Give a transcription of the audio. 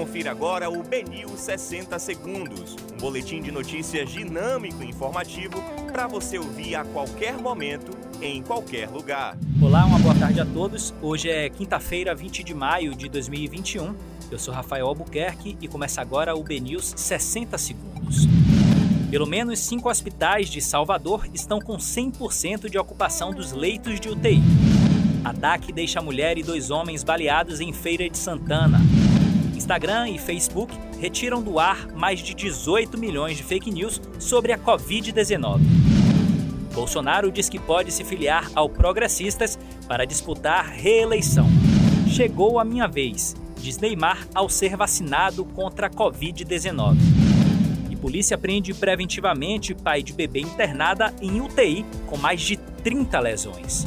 Confira agora o Benil 60 Segundos, um boletim de notícias dinâmico e informativo para você ouvir a qualquer momento, em qualquer lugar. Olá, uma boa tarde a todos. Hoje é quinta-feira, 20 de maio de 2021. Eu sou Rafael Albuquerque e começa agora o BNews 60 Segundos. Pelo menos cinco hospitais de Salvador estão com 100% de ocupação dos leitos de UTI. Ataque deixa a mulher e dois homens baleados em Feira de Santana. Instagram e Facebook retiram do ar mais de 18 milhões de fake news sobre a Covid-19. Bolsonaro diz que pode se filiar ao Progressistas para disputar reeleição. Chegou a minha vez, diz Neymar ao ser vacinado contra a Covid-19. E polícia prende preventivamente pai de bebê internada em UTI com mais de 30 lesões.